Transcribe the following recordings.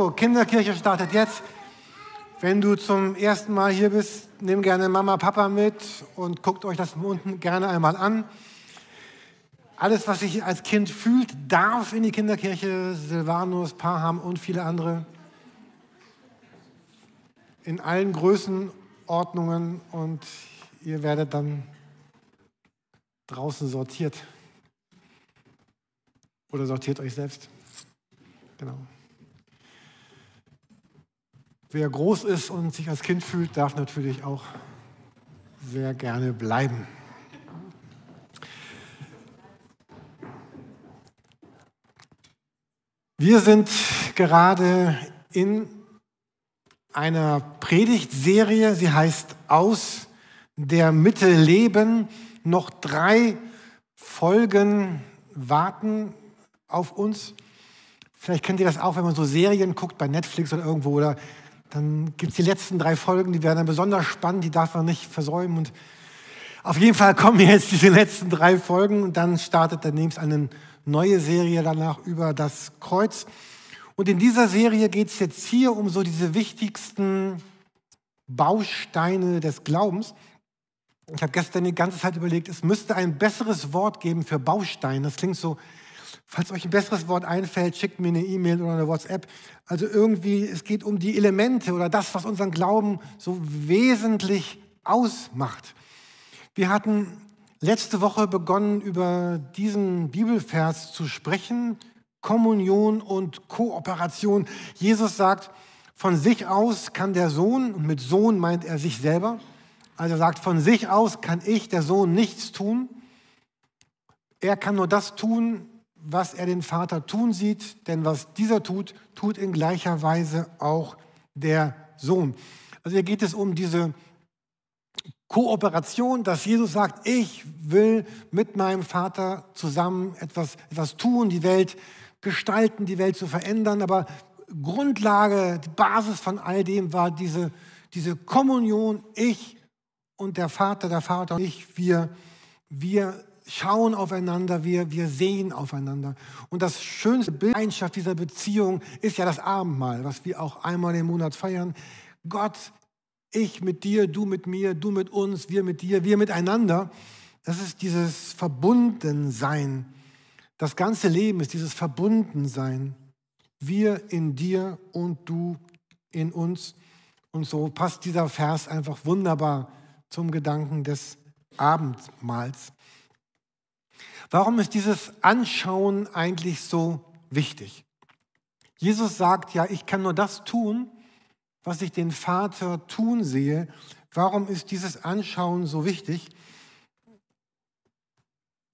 So, Kinderkirche startet jetzt. Wenn du zum ersten Mal hier bist, nimm gerne Mama, Papa mit und guckt euch das unten gerne einmal an. Alles, was sich als Kind fühlt, darf in die Kinderkirche. Silvanus, Paham und viele andere. In allen Größenordnungen und ihr werdet dann draußen sortiert. Oder sortiert euch selbst. Genau. Wer groß ist und sich als Kind fühlt, darf natürlich auch sehr gerne bleiben. Wir sind gerade in einer Predigtserie, sie heißt Aus der Mitte Leben. Noch drei Folgen warten auf uns. Vielleicht kennt ihr das auch, wenn man so Serien guckt bei Netflix oder irgendwo oder dann gibt es die letzten drei Folgen, die werden dann besonders spannend, die darf man nicht versäumen. Und auf jeden Fall kommen jetzt diese letzten drei Folgen und dann startet demnächst eine neue Serie danach über das Kreuz. Und in dieser Serie geht es jetzt hier um so diese wichtigsten Bausteine des Glaubens. Ich habe gestern die ganze Zeit überlegt, es müsste ein besseres Wort geben für Baustein. Das klingt so Falls euch ein besseres Wort einfällt, schickt mir eine E-Mail oder eine WhatsApp. Also irgendwie, es geht um die Elemente oder das, was unseren Glauben so wesentlich ausmacht. Wir hatten letzte Woche begonnen, über diesen Bibelvers zu sprechen. Kommunion und Kooperation. Jesus sagt, von sich aus kann der Sohn, und mit Sohn meint er sich selber, also er sagt, von sich aus kann ich, der Sohn, nichts tun. Er kann nur das tun, was er den Vater tun sieht, denn was dieser tut, tut in gleicher Weise auch der Sohn. Also hier geht es um diese Kooperation, dass Jesus sagt, ich will mit meinem Vater zusammen etwas, etwas tun, die Welt gestalten, die Welt zu verändern. Aber Grundlage, die Basis von all dem war diese, diese Kommunion, ich und der Vater, der Vater und ich, wir, wir schauen aufeinander, wir, wir sehen aufeinander. Und das schönste Bild dieser Beziehung ist ja das Abendmahl, was wir auch einmal im Monat feiern. Gott, ich mit dir, du mit mir, du mit uns, wir mit dir, wir miteinander. Das ist dieses Verbundensein. Das ganze Leben ist dieses Verbundensein. Wir in dir und du in uns. Und so passt dieser Vers einfach wunderbar zum Gedanken des Abendmahls. Warum ist dieses Anschauen eigentlich so wichtig? Jesus sagt ja, ich kann nur das tun, was ich den Vater tun sehe. Warum ist dieses Anschauen so wichtig?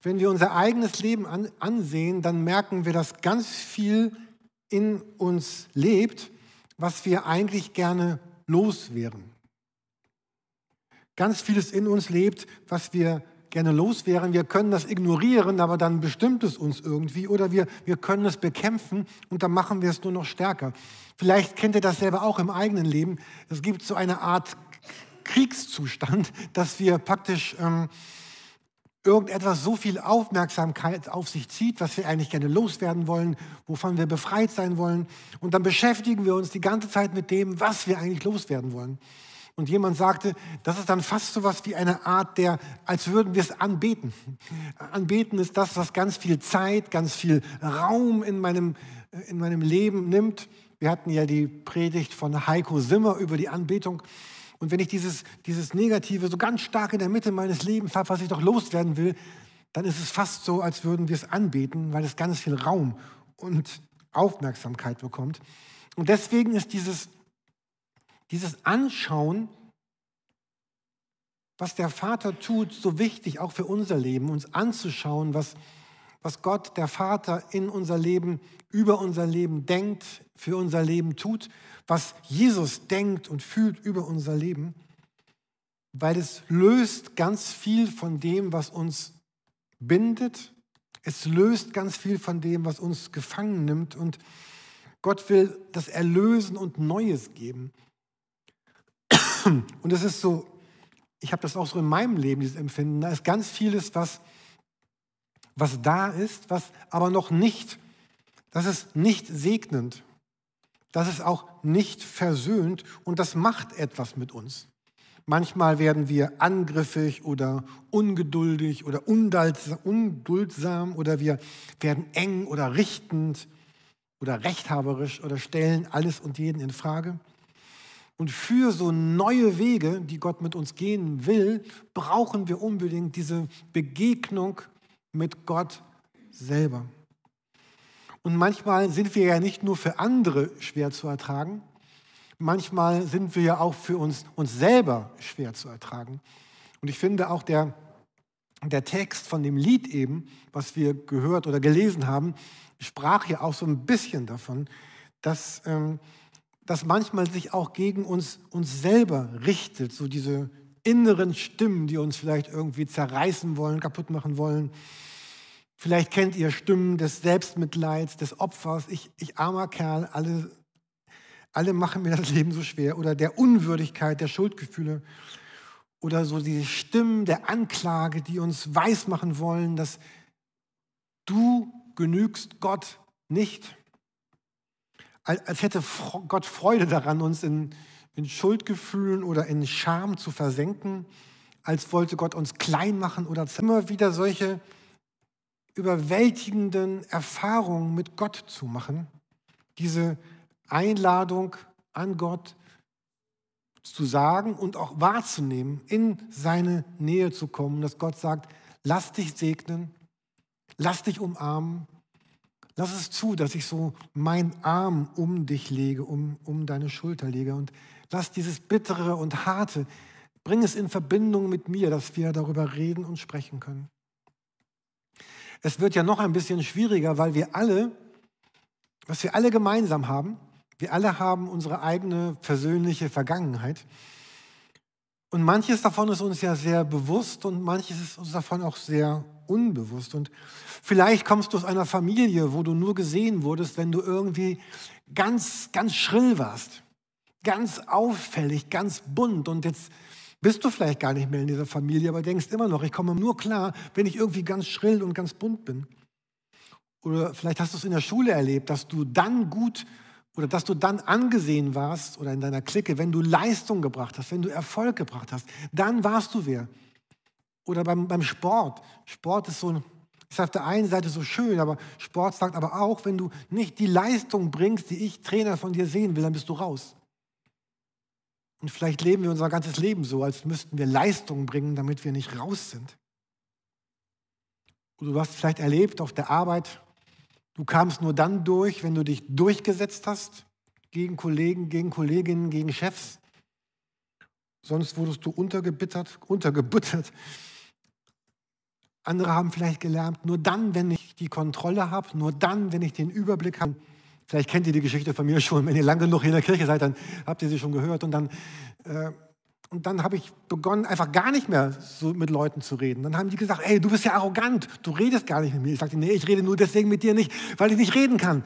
Wenn wir unser eigenes Leben an, ansehen, dann merken wir, dass ganz viel in uns lebt, was wir eigentlich gerne loswerden. Ganz vieles in uns lebt, was wir gerne loswerden. Wir können das ignorieren, aber dann bestimmt es uns irgendwie. Oder wir, wir können es bekämpfen und dann machen wir es nur noch stärker. Vielleicht kennt ihr das selber auch im eigenen Leben. Es gibt so eine Art Kriegszustand, dass wir praktisch ähm, irgendetwas so viel Aufmerksamkeit auf sich zieht, was wir eigentlich gerne loswerden wollen, wovon wir befreit sein wollen. Und dann beschäftigen wir uns die ganze Zeit mit dem, was wir eigentlich loswerden wollen. Und jemand sagte, das ist dann fast so was wie eine Art der, als würden wir es anbeten. Anbeten ist das, was ganz viel Zeit, ganz viel Raum in meinem, in meinem Leben nimmt. Wir hatten ja die Predigt von Heiko Simmer über die Anbetung. Und wenn ich dieses, dieses Negative so ganz stark in der Mitte meines Lebens habe, was ich doch loswerden will, dann ist es fast so, als würden wir es anbeten, weil es ganz viel Raum und Aufmerksamkeit bekommt. Und deswegen ist dieses dieses Anschauen, was der Vater tut, so wichtig, auch für unser Leben, uns anzuschauen, was, was Gott, der Vater, in unser Leben, über unser Leben denkt, für unser Leben tut, was Jesus denkt und fühlt über unser Leben, weil es löst ganz viel von dem, was uns bindet. Es löst ganz viel von dem, was uns gefangen nimmt. Und Gott will das Erlösen und Neues geben. Und es ist so, ich habe das auch so in meinem Leben, dieses Empfinden, da ist ganz vieles, was, was da ist, was aber noch nicht, das ist nicht segnend. das ist auch nicht versöhnt und das macht etwas mit uns. Manchmal werden wir angriffig oder ungeduldig oder unduldsam oder wir werden eng oder richtend oder rechthaberisch oder stellen alles und jeden in Frage. Und für so neue Wege, die Gott mit uns gehen will, brauchen wir unbedingt diese Begegnung mit Gott selber. Und manchmal sind wir ja nicht nur für andere schwer zu ertragen, manchmal sind wir ja auch für uns, uns selber schwer zu ertragen. Und ich finde auch der, der Text von dem Lied eben, was wir gehört oder gelesen haben, sprach ja auch so ein bisschen davon, dass ähm, das manchmal sich auch gegen uns, uns selber richtet, so diese inneren Stimmen, die uns vielleicht irgendwie zerreißen wollen, kaputt machen wollen. Vielleicht kennt ihr Stimmen des Selbstmitleids, des Opfers. Ich, ich armer Kerl, alle alle machen mir das Leben so schwer oder der Unwürdigkeit, der Schuldgefühle oder so diese Stimmen der Anklage, die uns weismachen wollen, dass du genügst Gott nicht. Als hätte Gott Freude daran, uns in, in Schuldgefühlen oder in Scham zu versenken, als wollte Gott uns klein machen oder immer wieder solche überwältigenden Erfahrungen mit Gott zu machen. Diese Einladung an Gott zu sagen und auch wahrzunehmen, in seine Nähe zu kommen, dass Gott sagt, lass dich segnen, lass dich umarmen, lass es zu, dass ich so meinen Arm um dich lege, um, um deine Schulter lege und lass dieses Bittere und Harte, bring es in Verbindung mit mir, dass wir darüber reden und sprechen können. Es wird ja noch ein bisschen schwieriger, weil wir alle, was wir alle gemeinsam haben, wir alle haben unsere eigene persönliche Vergangenheit. Und manches davon ist uns ja sehr bewusst und manches ist uns davon auch sehr unbewusst. Und vielleicht kommst du aus einer Familie, wo du nur gesehen wurdest, wenn du irgendwie ganz, ganz schrill warst, ganz auffällig, ganz bunt. Und jetzt bist du vielleicht gar nicht mehr in dieser Familie, aber denkst immer noch, ich komme nur klar, wenn ich irgendwie ganz schrill und ganz bunt bin. Oder vielleicht hast du es in der Schule erlebt, dass du dann gut oder dass du dann angesehen warst oder in deiner Clique, wenn du Leistung gebracht hast, wenn du Erfolg gebracht hast, dann warst du wer. Oder beim, beim Sport. Sport ist so, ist auf der einen Seite so schön, aber Sport sagt aber auch, wenn du nicht die Leistung bringst, die ich Trainer von dir sehen will, dann bist du raus. Und vielleicht leben wir unser ganzes Leben so, als müssten wir Leistung bringen, damit wir nicht raus sind. Und du hast vielleicht erlebt auf der Arbeit, Du kamst nur dann durch, wenn du dich durchgesetzt hast gegen Kollegen, gegen Kolleginnen, gegen Chefs. Sonst wurdest du untergebittert, untergebuttert. Andere haben vielleicht gelernt, nur dann, wenn ich die Kontrolle habe, nur dann, wenn ich den Überblick habe. Vielleicht kennt ihr die Geschichte von mir schon. Wenn ihr lange genug in der Kirche seid, dann habt ihr sie schon gehört. Und dann äh, dann habe ich begonnen, einfach gar nicht mehr so mit Leuten zu reden. Dann haben die gesagt, ey, du bist ja arrogant, du redest gar nicht mit mir. Ich sagte, nee, ich rede nur deswegen mit dir nicht, weil ich nicht reden kann.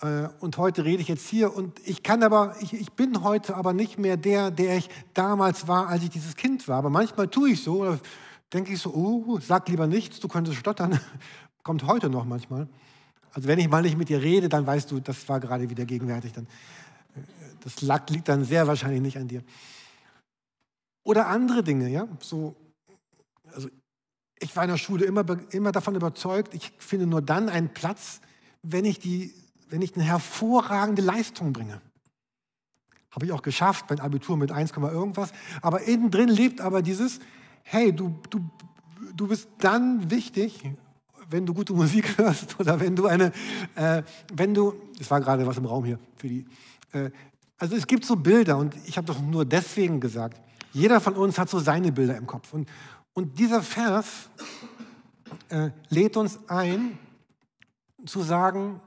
Äh, und heute rede ich jetzt hier und ich kann aber, ich, ich bin heute aber nicht mehr der, der ich damals war, als ich dieses Kind war. Aber manchmal tue ich so oder denke ich so, oh, sag lieber nichts, du könntest stottern. Kommt heute noch manchmal. Also wenn ich mal nicht mit dir rede, dann weißt du, das war gerade wieder gegenwärtig. Dann, das liegt dann sehr wahrscheinlich nicht an dir. Oder andere Dinge, ja. So, also ich war in der Schule immer, immer davon überzeugt, ich finde nur dann einen Platz, wenn ich, die, wenn ich eine hervorragende Leistung bringe. Habe ich auch geschafft, mein Abitur mit 1, irgendwas. Aber innen drin lebt aber dieses, hey, du, du, du bist dann wichtig, wenn du gute Musik hörst oder wenn du eine, äh, wenn du, es war gerade was im Raum hier für die, äh, also es gibt so Bilder und ich habe das nur deswegen gesagt, jeder von uns hat so seine Bilder im Kopf. Und, und dieser Vers äh, lädt uns ein, zu sagen,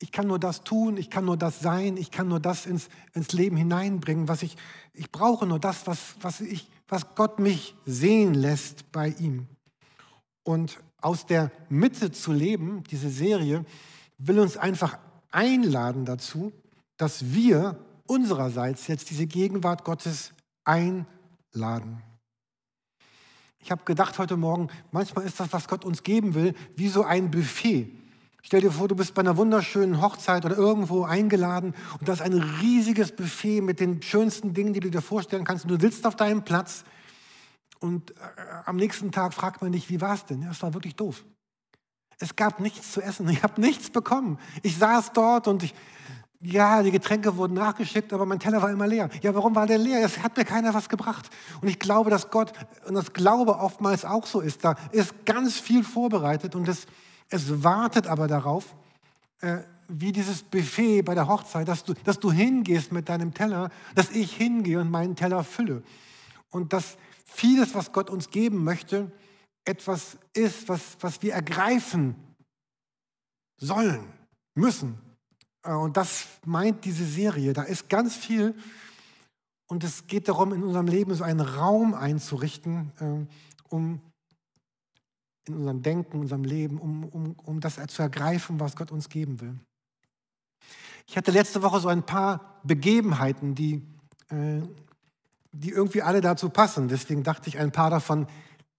ich kann nur das tun, ich kann nur das sein, ich kann nur das ins, ins Leben hineinbringen, was ich, ich brauche nur das, was, was, ich, was Gott mich sehen lässt bei ihm. Und aus der Mitte zu leben, diese Serie, will uns einfach einladen dazu, dass wir unsererseits jetzt diese Gegenwart Gottes einladen. Ich habe gedacht heute Morgen, manchmal ist das, was Gott uns geben will, wie so ein Buffet. Stell dir vor, du bist bei einer wunderschönen Hochzeit oder irgendwo eingeladen und da ist ein riesiges Buffet mit den schönsten Dingen, die du dir vorstellen kannst. Und du sitzt auf deinem Platz und äh, am nächsten Tag fragt man dich, wie war es denn? Es war wirklich doof. Es gab nichts zu essen. Ich habe nichts bekommen. Ich saß dort und ich, ja, die Getränke wurden nachgeschickt, aber mein Teller war immer leer. Ja, warum war der leer? Es hat mir keiner was gebracht. Und ich glaube, dass Gott, und das Glaube oftmals auch so ist, da ist ganz viel vorbereitet und es, es wartet aber darauf, äh, wie dieses Buffet bei der Hochzeit, dass du, dass du hingehst mit deinem Teller, dass ich hingehe und meinen Teller fülle. Und dass vieles, was Gott uns geben möchte, etwas ist, was, was wir ergreifen sollen, müssen. Äh, und das meint diese Serie. Da ist ganz viel. Und es geht darum, in unserem Leben so einen Raum einzurichten, äh, um in unserem Denken, in unserem Leben, um, um, um das zu ergreifen, was Gott uns geben will. Ich hatte letzte Woche so ein paar Begebenheiten, die, äh, die irgendwie alle dazu passen. Deswegen dachte ich, ein paar davon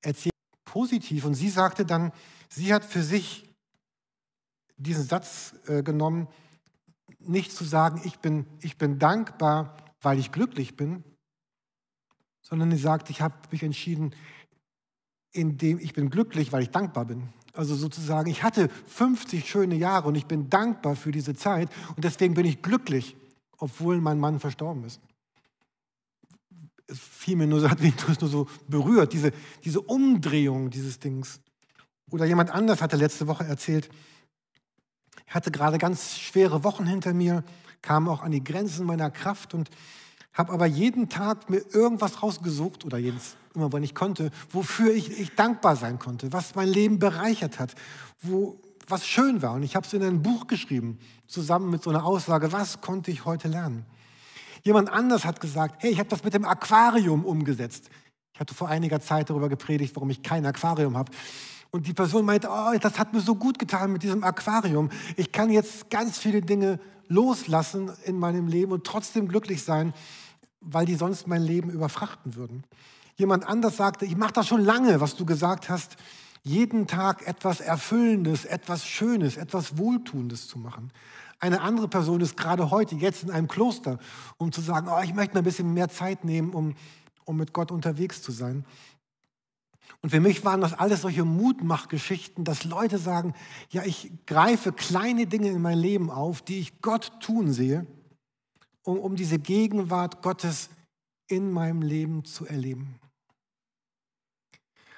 erzählen positiv. Und sie sagte dann, sie hat für sich diesen Satz äh, genommen, nicht zu sagen, ich bin, ich bin dankbar, weil ich glücklich bin, sondern sie sagt, ich habe mich entschieden, indem ich bin glücklich, weil ich dankbar bin. Also sozusagen, ich hatte 50 schöne Jahre und ich bin dankbar für diese Zeit und deswegen bin ich glücklich, obwohl mein Mann verstorben ist es fiel mir nur, hat mich nur so berührt, diese, diese Umdrehung dieses Dings. Oder jemand anders hatte letzte Woche erzählt, ich hatte gerade ganz schwere Wochen hinter mir, kam auch an die Grenzen meiner Kraft und habe aber jeden Tag mir irgendwas rausgesucht oder jedes, immer wenn ich konnte, wofür ich, ich dankbar sein konnte, was mein Leben bereichert hat, wo was schön war. Und ich habe es in ein Buch geschrieben, zusammen mit so einer Aussage, was konnte ich heute lernen. Jemand anders hat gesagt, hey, ich habe das mit dem Aquarium umgesetzt. Ich hatte vor einiger Zeit darüber gepredigt, warum ich kein Aquarium habe. Und die Person meinte, oh, das hat mir so gut getan mit diesem Aquarium. Ich kann jetzt ganz viele Dinge loslassen in meinem Leben und trotzdem glücklich sein, weil die sonst mein Leben überfrachten würden. Jemand anders sagte, ich mache das schon lange, was du gesagt hast, jeden Tag etwas Erfüllendes, etwas Schönes, etwas Wohltuendes zu machen. Eine andere Person ist gerade heute, jetzt in einem Kloster, um zu sagen, oh, ich möchte mir ein bisschen mehr Zeit nehmen, um, um mit Gott unterwegs zu sein. Und für mich waren das alles solche Mutmachgeschichten, dass Leute sagen, ja, ich greife kleine Dinge in mein Leben auf, die ich Gott tun sehe, um, um diese Gegenwart Gottes in meinem Leben zu erleben.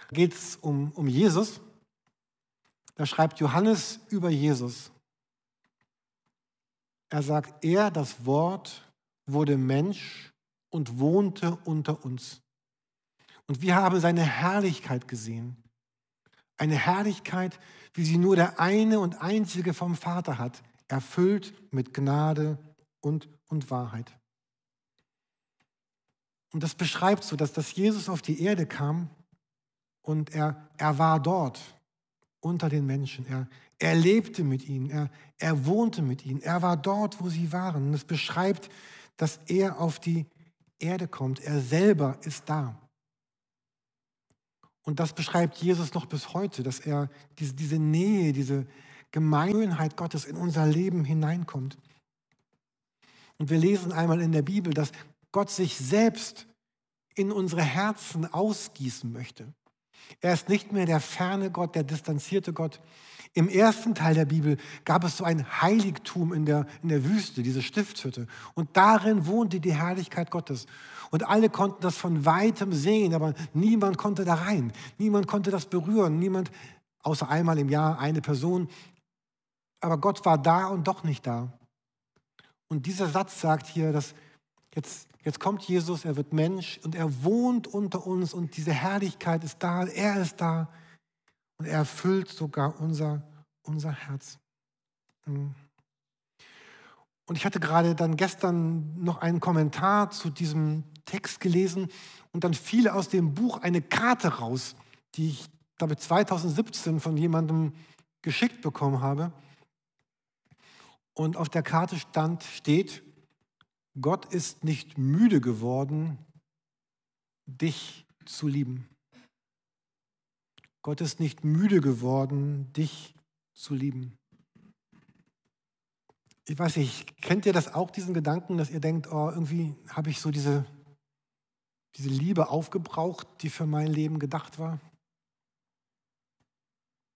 Da geht es um, um Jesus. Da schreibt Johannes über Jesus. Er sagt, er, das Wort, wurde Mensch und wohnte unter uns. Und wir haben seine Herrlichkeit gesehen. Eine Herrlichkeit, wie sie nur der eine und einzige vom Vater hat, erfüllt mit Gnade und, und Wahrheit. Und das beschreibt so, dass, dass Jesus auf die Erde kam und er, er war dort unter den Menschen. Er, er lebte mit ihnen, er, er wohnte mit ihnen, er war dort, wo sie waren. Und es beschreibt, dass er auf die Erde kommt. Er selber ist da. Und das beschreibt Jesus noch bis heute, dass er diese, diese Nähe, diese Gemeinheit Gottes in unser Leben hineinkommt. Und wir lesen einmal in der Bibel, dass Gott sich selbst in unsere Herzen ausgießen möchte. Er ist nicht mehr der ferne Gott, der distanzierte Gott. Im ersten Teil der Bibel gab es so ein Heiligtum in der, in der Wüste, diese Stiftshütte. Und darin wohnte die Herrlichkeit Gottes. Und alle konnten das von weitem sehen, aber niemand konnte da rein. Niemand konnte das berühren. Niemand, außer einmal im Jahr eine Person. Aber Gott war da und doch nicht da. Und dieser Satz sagt hier, dass jetzt Jetzt kommt Jesus, er wird Mensch und er wohnt unter uns und diese Herrlichkeit ist da, er ist da und er erfüllt sogar unser, unser Herz. Hm. Und ich hatte gerade dann gestern noch einen Kommentar zu diesem Text gelesen und dann fiel aus dem Buch eine Karte raus, die ich glaube 2017 von jemandem geschickt bekommen habe. Und auf der Karte stand, steht, Gott ist nicht müde geworden, dich zu lieben. Gott ist nicht müde geworden, dich zu lieben. ich weiß nicht, kennt ihr das auch, diesen Gedanken, dass ihr denkt, oh, irgendwie habe ich so diese, diese Liebe aufgebraucht, die für mein Leben gedacht war?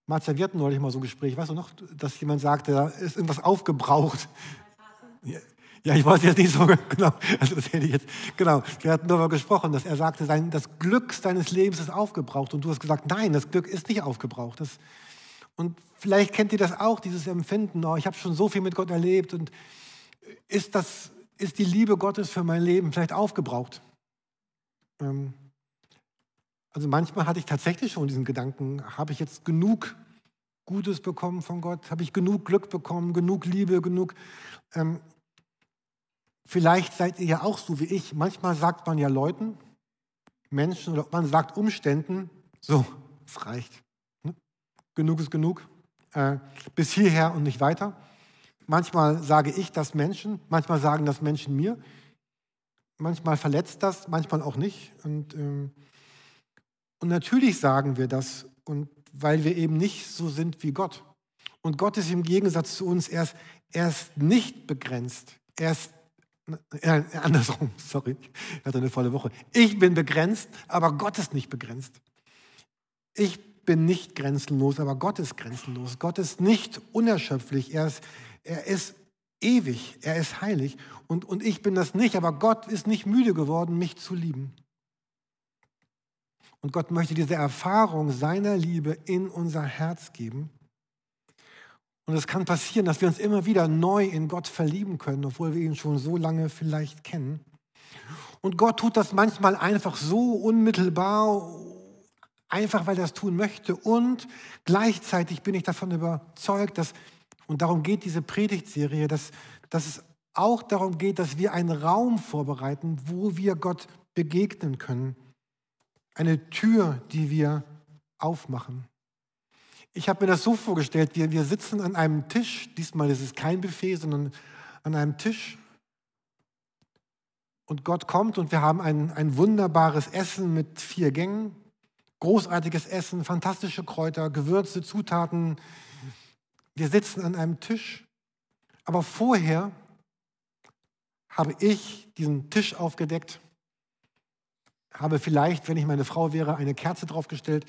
Marcia, wir hatten neulich mal so ein Gespräch, weißt du noch, dass jemand sagte, da ist irgendwas aufgebraucht. Ja, ich weiß jetzt nicht so genau, also das hätte ich jetzt, genau, wir hatten darüber gesprochen, dass er sagte, sein, das Glück seines Lebens ist aufgebraucht und du hast gesagt, nein, das Glück ist nicht aufgebraucht. Das, und vielleicht kennt ihr das auch, dieses Empfinden, oh, ich habe schon so viel mit Gott erlebt und ist, das, ist die Liebe Gottes für mein Leben vielleicht aufgebraucht? Ähm, also manchmal hatte ich tatsächlich schon diesen Gedanken, habe ich jetzt genug Gutes bekommen von Gott? Habe ich genug Glück bekommen, genug Liebe, genug... Ähm, vielleicht seid ihr ja auch so wie ich. Manchmal sagt man ja Leuten, Menschen oder man sagt Umständen, so, es reicht. Ne? Genug ist genug. Äh, bis hierher und nicht weiter. Manchmal sage ich das Menschen, manchmal sagen das Menschen mir. Manchmal verletzt das, manchmal auch nicht. Und, ähm, und natürlich sagen wir das, und weil wir eben nicht so sind wie Gott. Und Gott ist im Gegensatz zu uns, er ist, er ist nicht begrenzt. Er ist äh, andersrum, sorry, ich hatte eine volle Woche. Ich bin begrenzt, aber Gott ist nicht begrenzt. Ich bin nicht grenzenlos, aber Gott ist grenzenlos. Gott ist nicht unerschöpflich, er ist, er ist ewig, er ist heilig. Und, und ich bin das nicht, aber Gott ist nicht müde geworden, mich zu lieben. Und Gott möchte diese Erfahrung seiner Liebe in unser Herz geben. Und es kann passieren, dass wir uns immer wieder neu in Gott verlieben können, obwohl wir ihn schon so lange vielleicht kennen. Und Gott tut das manchmal einfach so unmittelbar, einfach weil er es tun möchte. Und gleichzeitig bin ich davon überzeugt, dass, und darum geht diese Predigtserie, dass, dass es auch darum geht, dass wir einen Raum vorbereiten, wo wir Gott begegnen können. Eine Tür, die wir aufmachen. Ich habe mir das so vorgestellt, wir, wir sitzen an einem Tisch, diesmal ist es kein Buffet, sondern an einem Tisch. Und Gott kommt und wir haben ein, ein wunderbares Essen mit vier Gängen, großartiges Essen, fantastische Kräuter, Gewürze, Zutaten. Wir sitzen an einem Tisch, aber vorher habe ich diesen Tisch aufgedeckt, habe vielleicht, wenn ich meine Frau wäre, eine Kerze draufgestellt,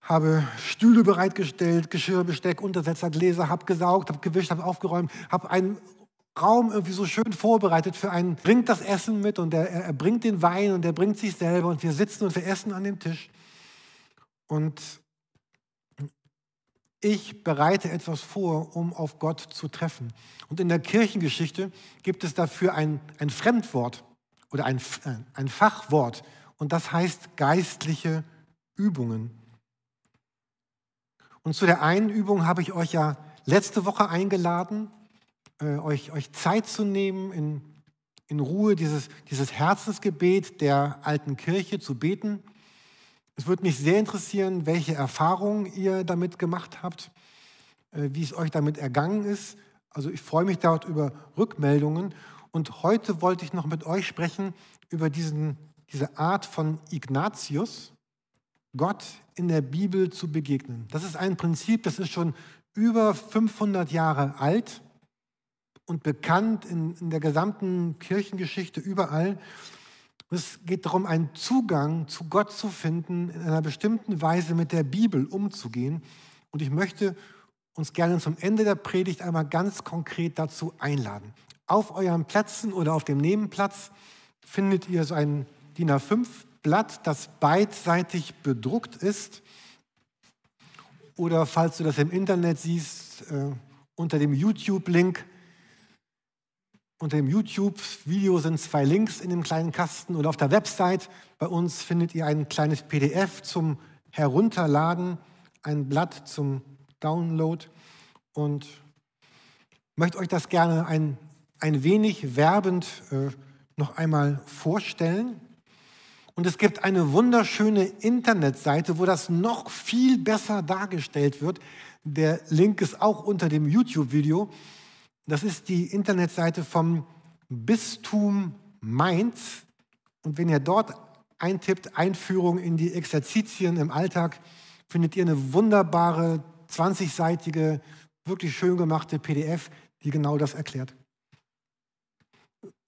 habe Stühle bereitgestellt, Geschirr, Besteck, Untersetzer, Gläser, habe gesaugt, habe gewischt, habe aufgeräumt, habe einen Raum irgendwie so schön vorbereitet für einen, bringt das Essen mit und er, er bringt den Wein und er bringt sich selber und wir sitzen und wir essen an dem Tisch. Und ich bereite etwas vor, um auf Gott zu treffen. Und in der Kirchengeschichte gibt es dafür ein, ein Fremdwort oder ein, ein Fachwort und das heißt geistliche Übungen. Und zu der einen Übung habe ich euch ja letzte Woche eingeladen, äh, euch, euch Zeit zu nehmen, in, in Ruhe dieses, dieses Herzensgebet der alten Kirche zu beten. Es würde mich sehr interessieren, welche Erfahrungen ihr damit gemacht habt, äh, wie es euch damit ergangen ist. Also ich freue mich dort über Rückmeldungen. Und heute wollte ich noch mit euch sprechen über diesen, diese Art von Ignatius, Gott in der Bibel zu begegnen. Das ist ein Prinzip, das ist schon über 500 Jahre alt und bekannt in, in der gesamten Kirchengeschichte überall. Es geht darum, einen Zugang zu Gott zu finden, in einer bestimmten Weise mit der Bibel umzugehen. Und ich möchte uns gerne zum Ende der Predigt einmal ganz konkret dazu einladen. Auf euren Plätzen oder auf dem Nebenplatz findet ihr so ein DIN A5 Blatt, das beidseitig bedruckt ist. Oder falls du das im Internet siehst, äh, unter dem YouTube-Link. Unter dem YouTube-Video sind zwei Links in dem kleinen Kasten. Und auf der Website bei uns findet ihr ein kleines PDF zum Herunterladen, ein Blatt zum Download. Und möchte euch das gerne ein, ein wenig werbend äh, noch einmal vorstellen. Und es gibt eine wunderschöne Internetseite, wo das noch viel besser dargestellt wird. Der Link ist auch unter dem YouTube-Video. Das ist die Internetseite vom Bistum Mainz. Und wenn ihr dort eintippt, Einführung in die Exerzitien im Alltag, findet ihr eine wunderbare 20-seitige, wirklich schön gemachte PDF, die genau das erklärt.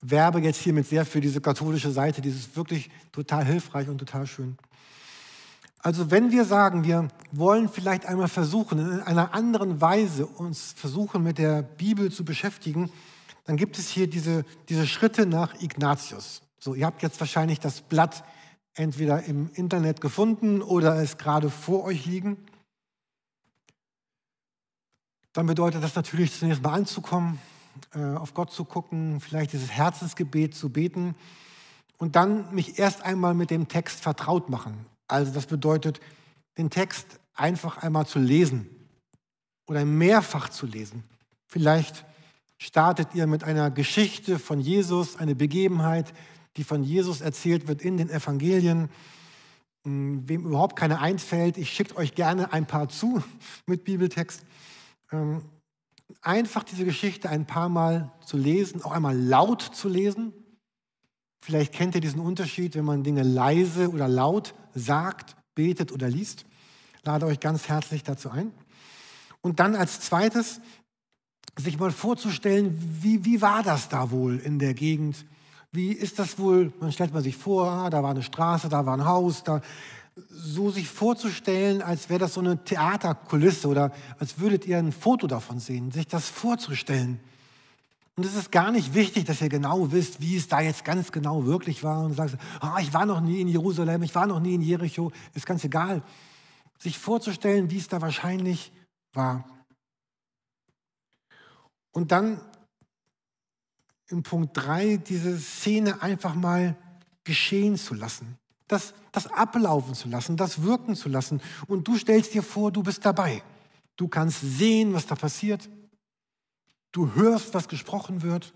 Werbe jetzt hiermit sehr für diese katholische Seite, die ist wirklich total hilfreich und total schön. Also wenn wir sagen, wir wollen vielleicht einmal versuchen, in einer anderen Weise uns versuchen mit der Bibel zu beschäftigen, dann gibt es hier diese, diese Schritte nach Ignatius. So, ihr habt jetzt wahrscheinlich das Blatt entweder im Internet gefunden oder es gerade vor euch liegen. Dann bedeutet das natürlich zunächst mal anzukommen, auf Gott zu gucken, vielleicht dieses Herzensgebet zu beten und dann mich erst einmal mit dem Text vertraut machen. Also das bedeutet, den Text einfach einmal zu lesen oder mehrfach zu lesen. Vielleicht startet ihr mit einer Geschichte von Jesus, eine Begebenheit, die von Jesus erzählt wird in den Evangelien. Hm, wem überhaupt keine einfällt, ich schicke euch gerne ein paar zu mit Bibeltext. Einfach diese Geschichte ein paar Mal zu lesen, auch einmal laut zu lesen. Vielleicht kennt ihr diesen Unterschied, wenn man Dinge leise oder laut sagt, betet oder liest. Lade euch ganz herzlich dazu ein. Und dann als zweites, sich mal vorzustellen, wie, wie war das da wohl in der Gegend? Wie ist das wohl? Man stellt man sich vor, ah, da war eine Straße, da war ein Haus, da, so sich vorzustellen, als wäre das so eine Theaterkulisse oder als würdet ihr ein Foto davon sehen, sich das vorzustellen. Und es ist gar nicht wichtig, dass ihr genau wisst, wie es da jetzt ganz genau wirklich war und sagt, ah, ich war noch nie in Jerusalem, ich war noch nie in Jericho, ist ganz egal. Sich vorzustellen, wie es da wahrscheinlich war. Und dann in Punkt 3 diese Szene einfach mal geschehen zu lassen das, das ablaufen zu lassen, das wirken zu lassen. Und du stellst dir vor, du bist dabei. Du kannst sehen, was da passiert. Du hörst, was gesprochen wird.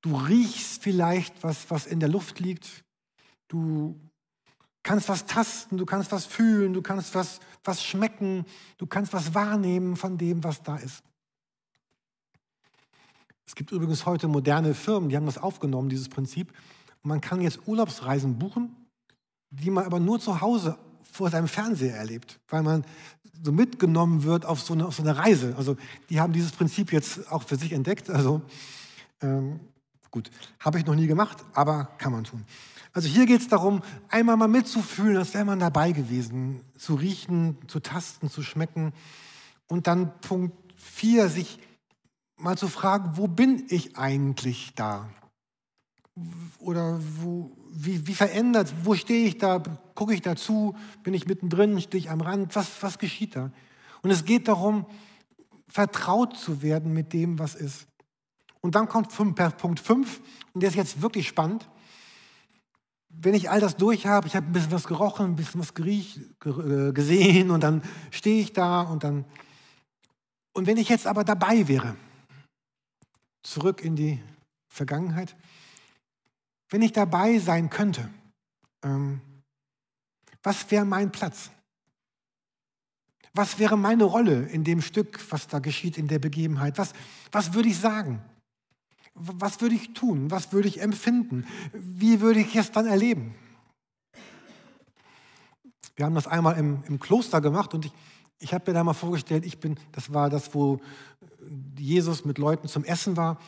Du riechst vielleicht, was, was in der Luft liegt. Du kannst was tasten, du kannst was fühlen, du kannst was, was schmecken, du kannst was wahrnehmen von dem, was da ist. Es gibt übrigens heute moderne Firmen, die haben das aufgenommen, dieses Prinzip. man kann jetzt Urlaubsreisen buchen die man aber nur zu Hause vor seinem Fernseher erlebt, weil man so mitgenommen wird auf so eine, auf so eine Reise. Also die haben dieses Prinzip jetzt auch für sich entdeckt. Also ähm, gut, habe ich noch nie gemacht, aber kann man tun. Also hier geht es darum, einmal mal mitzufühlen, als wäre man dabei gewesen, zu riechen, zu tasten, zu schmecken. Und dann Punkt 4, sich mal zu fragen, wo bin ich eigentlich da? Oder wo, wie, wie verändert, wo stehe ich da, gucke ich dazu, bin ich mittendrin, stehe ich am Rand, was, was geschieht da? Und es geht darum, vertraut zu werden mit dem, was ist. Und dann kommt Punkt 5, und der ist jetzt wirklich spannend. Wenn ich all das durch habe, ich habe ein bisschen was gerochen, ein bisschen was geriech, äh, gesehen und dann stehe ich da und dann. Und wenn ich jetzt aber dabei wäre, zurück in die Vergangenheit, wenn ich dabei sein könnte, ähm, was wäre mein Platz? Was wäre meine Rolle in dem Stück, was da geschieht, in der Begebenheit? Was, was würde ich sagen? Was würde ich tun? Was würde ich empfinden? Wie würde ich es dann erleben? Wir haben das einmal im, im Kloster gemacht und ich, ich habe mir da mal vorgestellt, ich bin, das war das, wo Jesus mit Leuten zum Essen war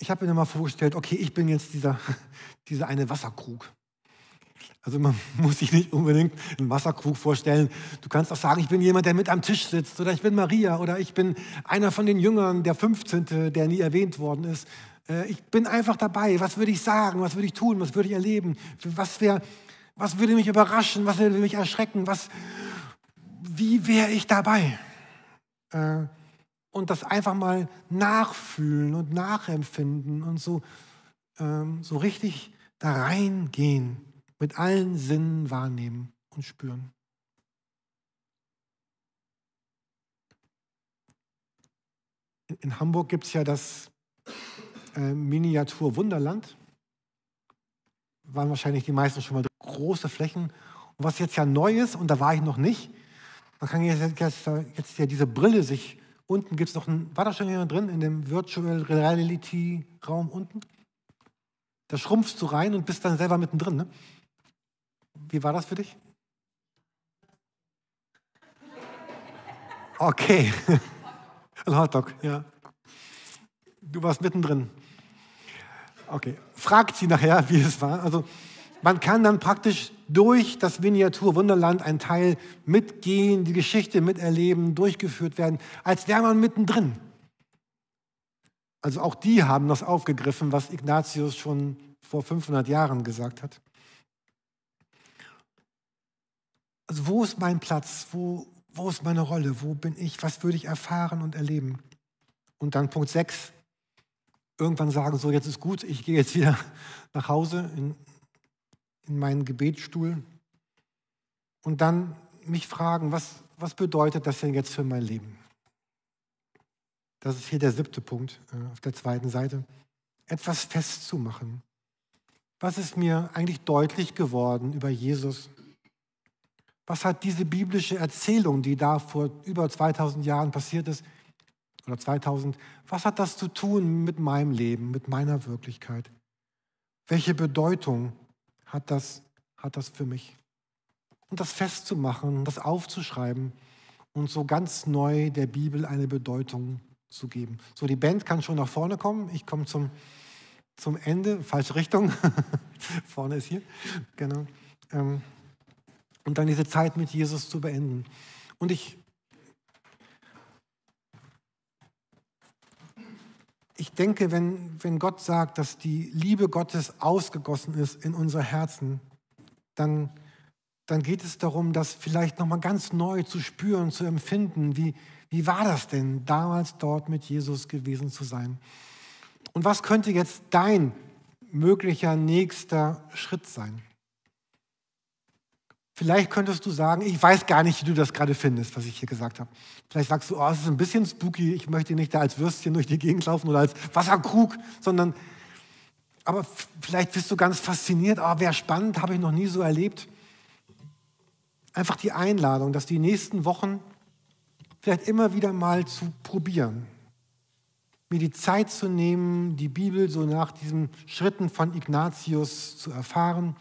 ich habe mir mal vorgestellt, okay, ich bin jetzt dieser, dieser eine Wasserkrug. Also man muss sich nicht unbedingt einen Wasserkrug vorstellen. Du kannst auch sagen, ich bin jemand, der mit am Tisch sitzt oder ich bin Maria oder ich bin einer von den Jüngern, der 15., der nie erwähnt worden ist. Äh, ich bin einfach dabei. Was würde ich sagen? Was würde ich tun? Was würde ich erleben? Was, wär, was würde mich überraschen? Was würde mich erschrecken? Was, wie wäre ich dabei? Äh, und das einfach mal nachfühlen und nachempfinden und so, ähm, so richtig da reingehen, mit allen Sinnen wahrnehmen und spüren. In, Hamburg gibt es ja das äh, Miniatur Wunderland. Waren wahrscheinlich die meisten schon mal große Flächen. Und was jetzt ja neu ist, und da war ich noch nicht, man kann jetzt, jetzt, jetzt ja diese Brille sich Unten gibt es noch ein, war da schon jemand drin in dem Virtual Reality Raum unten? Da schrumpfst du rein und bist dann selber mittendrin. Ne? Wie war das für dich? Okay. Ein Hotdog, ja. Du warst mittendrin. Okay, fragt sie nachher, wie es war. Also man kann dann praktisch durch das Miniatur Wunderland ein Teil mitgehen, die Geschichte miterleben, durchgeführt werden, als wäre man mittendrin. Also auch die haben das aufgegriffen, was Ignatius schon vor 500 Jahren gesagt hat. Also wo ist mein Platz? Wo, wo ist meine Rolle? Wo bin ich? Was würde ich erfahren und erleben? Und dann Punkt 6. Irgendwann sagen, so jetzt ist gut, ich gehe jetzt wieder nach Hause in, in meinen Gebetsstuhl. Und dann mich fragen, was, was bedeutet das denn jetzt für mein Leben? Das ist hier der siebte Punkt äh, auf der zweiten Seite. Etwas festzumachen. Was ist mir eigentlich deutlich geworden über Jesus? Was hat diese biblische Erzählung, die da vor über 2000 Jahren passiert ist, oder 2000, was hat das zu tun mit meinem Leben, mit meiner Wirklichkeit? Welche Bedeutung hat das, hat das für mich? Und das festzumachen, das aufzuschreiben und so ganz neu der Bibel eine Bedeutung zu geben. So, die Band kann schon nach vorne kommen. Ich komme zum, zum Ende, falsche Richtung. vorne ist hier, genau. Ähm, und dann diese Zeit mit Jesus zu beenden. Und ich, ich denke, wenn, wenn Gott sagt, dass die Liebe Gottes ausgegossen ist in unser Herzen, dann, dann geht es darum, das vielleicht nochmal ganz neu zu spüren, zu empfinden, wie, wie war das denn, damals dort mit Jesus gewesen zu sein? Und was könnte jetzt dein möglicher nächster Schritt sein? Vielleicht könntest du sagen, ich weiß gar nicht, wie du das gerade findest, was ich hier gesagt habe. Vielleicht sagst du, oh, es ist ein bisschen spooky, ich möchte nicht da als Würstchen durch die Gegend laufen oder als Wasserkrug, sondern, aber vielleicht bist du ganz fasziniert, oh, wäre spannend, habe ich noch nie so erlebt. Einfach die Einladung, dass die nächsten Wochen vielleicht immer wieder mal zu probieren. Mir die Zeit zu nehmen, die Bibel so nach diesen Schritten von Ignatius zu erfahren.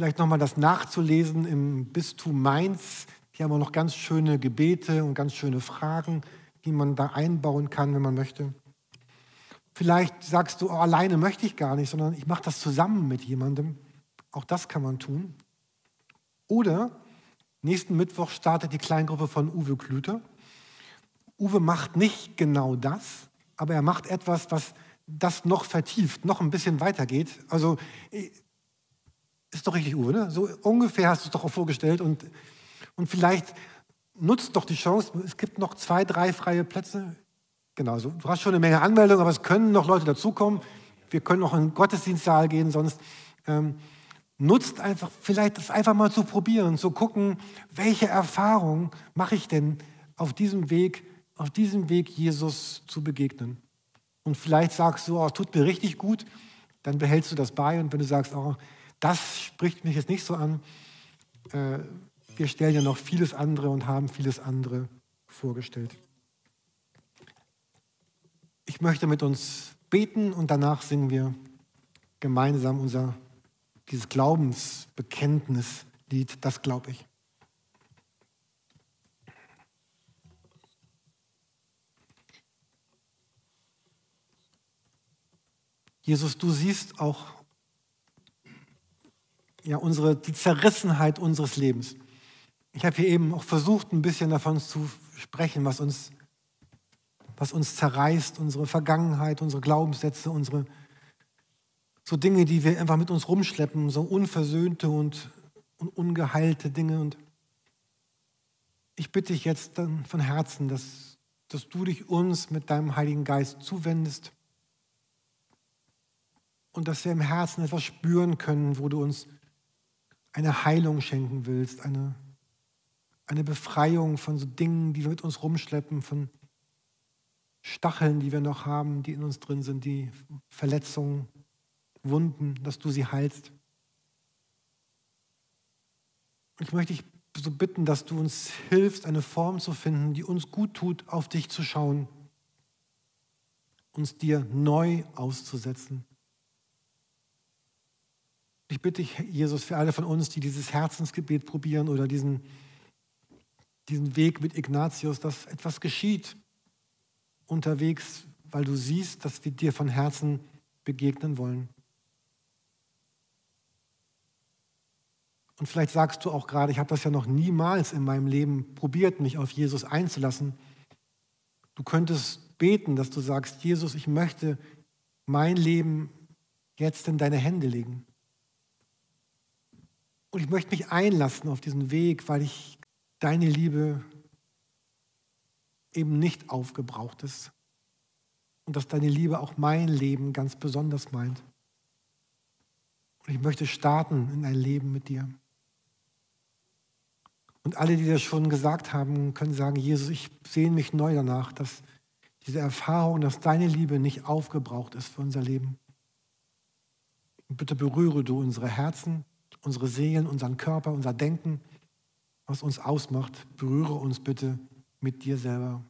Vielleicht nochmal das nachzulesen im Bistum Mainz. Hier haben wir noch ganz schöne Gebete und ganz schöne Fragen, die man da einbauen kann, wenn man möchte. Vielleicht sagst du, oh, alleine möchte ich gar nicht, sondern ich mache das zusammen mit jemandem. Auch das kann man tun. Oder Nächsten Mittwoch startet die Kleingruppe von Uwe Klüter. Uwe macht nicht genau das, aber er macht etwas, was das noch vertieft, noch ein bisschen weitergeht. Also ist doch richtig, Uwe, ne? So ungefähr hast du es doch auch vorgestellt und, und vielleicht nutzt doch die Chance. Es gibt noch zwei, drei freie Plätze. Genau, also du hast schon eine Menge Anmeldungen, aber es können noch Leute dazukommen. Wir können noch in den Gottesdienstsaal gehen, sonst. Ähm, nutzt einfach, vielleicht das einfach mal zu probieren, zu gucken, welche Erfahrung mache ich denn auf diesem Weg, auf diesem Weg Jesus zu begegnen. Und vielleicht sagst du, oh, tut mir richtig gut, dann behältst du das bei. Und wenn du sagst, oh, das spricht mich jetzt nicht so an, äh, wir stellen ja noch vieles andere und haben vieles andere vorgestellt. Ich möchte mit uns beten und danach singen wir gemeinsam unser dieses Glaubensbekenntnislied, das glaube ich. Jesus, du siehst auch ja, unsere, die Zerrissenheit unseres Lebens. Ich habe hier eben auch versucht, ein bisschen davon zu sprechen, was uns, was uns zerreißt, unsere Vergangenheit, unsere Glaubenssätze, unsere so Dinge, die wir einfach mit uns rumschleppen, so unversöhnte und, und ungeheilte Dinge. Und ich bitte dich jetzt dann von Herzen, dass, dass du dich uns mit deinem Heiligen Geist zuwendest und dass wir im Herzen etwas spüren können, wo du uns eine Heilung schenken willst, eine, eine Befreiung von so Dingen, die wir mit uns rumschleppen, von Stacheln, die wir noch haben, die in uns drin sind, die Verletzungen. Wunden, dass du sie heilst. Ich möchte dich so bitten, dass du uns hilfst, eine Form zu finden, die uns gut tut, auf dich zu schauen, uns dir neu auszusetzen. Ich bitte dich, Jesus, für alle von uns, die dieses Herzensgebet probieren oder diesen, diesen Weg mit Ignatius, dass etwas geschieht unterwegs, weil du siehst, dass wir dir von Herzen begegnen wollen. Und vielleicht sagst du auch gerade, ich habe das ja noch niemals in meinem Leben probiert, mich auf Jesus einzulassen. Du könntest beten, dass du sagst, Jesus, ich möchte mein Leben jetzt in deine Hände legen. Und ich möchte mich einlassen auf diesen Weg, weil ich deine Liebe eben nicht aufgebraucht ist. Und dass deine Liebe auch mein Leben ganz besonders meint. Und ich möchte starten in ein Leben mit dir. Und alle, die das schon gesagt haben, können sagen, Jesus, ich sehne mich neu danach, dass diese Erfahrung, dass deine Liebe nicht aufgebraucht ist für unser Leben. Und bitte berühre du unsere Herzen, unsere Seelen, unseren Körper, unser Denken, was uns ausmacht. Berühre uns bitte mit dir selber.